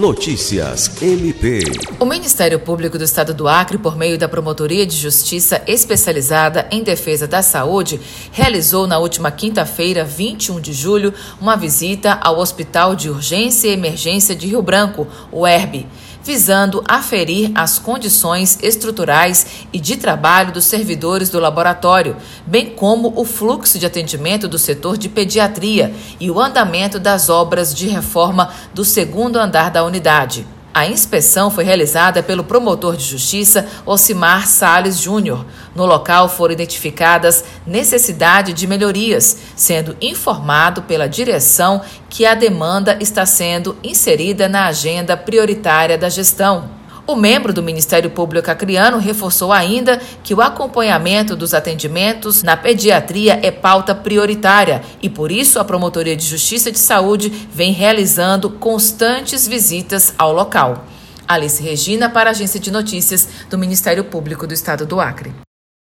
Notícias MP. O Ministério Público do Estado do Acre, por meio da Promotoria de Justiça Especializada em Defesa da Saúde, realizou na última quinta-feira, 21 de julho, uma visita ao Hospital de Urgência e Emergência de Rio Branco, o ERB visando aferir as condições estruturais e de trabalho dos servidores do laboratório, bem como o fluxo de atendimento do setor de pediatria e o andamento das obras de reforma do segundo andar da unidade. A inspeção foi realizada pelo promotor de justiça Ocimar Sales Júnior. No local foram identificadas necessidade de melhorias, sendo informado pela direção que a demanda está sendo inserida na agenda prioritária da gestão. O membro do Ministério Público Acreano reforçou ainda que o acompanhamento dos atendimentos na pediatria é pauta prioritária e, por isso, a Promotoria de Justiça de Saúde vem realizando constantes visitas ao local. Alice Regina, para a Agência de Notícias do Ministério Público do Estado do Acre.